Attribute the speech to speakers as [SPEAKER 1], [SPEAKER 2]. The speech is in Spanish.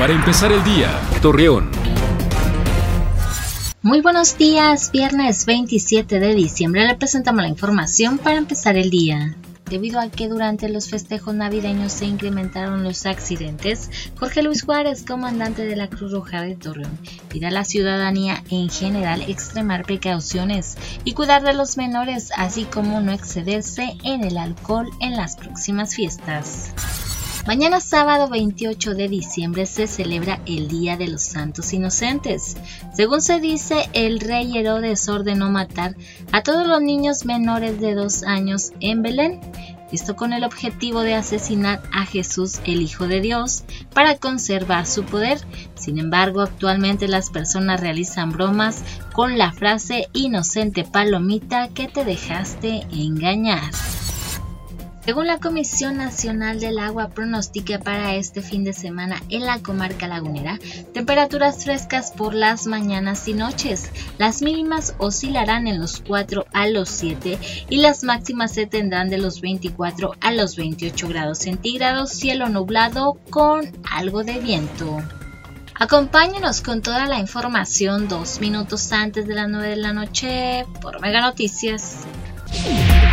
[SPEAKER 1] Para empezar el día, Torreón.
[SPEAKER 2] Muy buenos días, viernes 27 de diciembre le presentamos la información para empezar el día. Debido a que durante los festejos navideños se incrementaron los accidentes, Jorge Luis Juárez, comandante de la Cruz Roja de Torreón, pide a la ciudadanía en general extremar precauciones y cuidar de los menores, así como no excederse en el alcohol en las próximas fiestas. Mañana sábado 28 de diciembre se celebra el Día de los Santos Inocentes. Según se dice, el rey Herodes ordenó matar a todos los niños menores de dos años en Belén, esto con el objetivo de asesinar a Jesús, el Hijo de Dios, para conservar su poder. Sin embargo, actualmente las personas realizan bromas con la frase inocente palomita que te dejaste engañar. Según la Comisión Nacional del Agua pronostica para este fin de semana en la comarca lagunera temperaturas frescas por las mañanas y noches. Las mínimas oscilarán en los 4 a los 7 y las máximas se tendrán de los 24 a los 28 grados centígrados, cielo nublado con algo de viento. Acompáñenos con toda la información dos minutos antes de las 9 de la noche por Mega Noticias.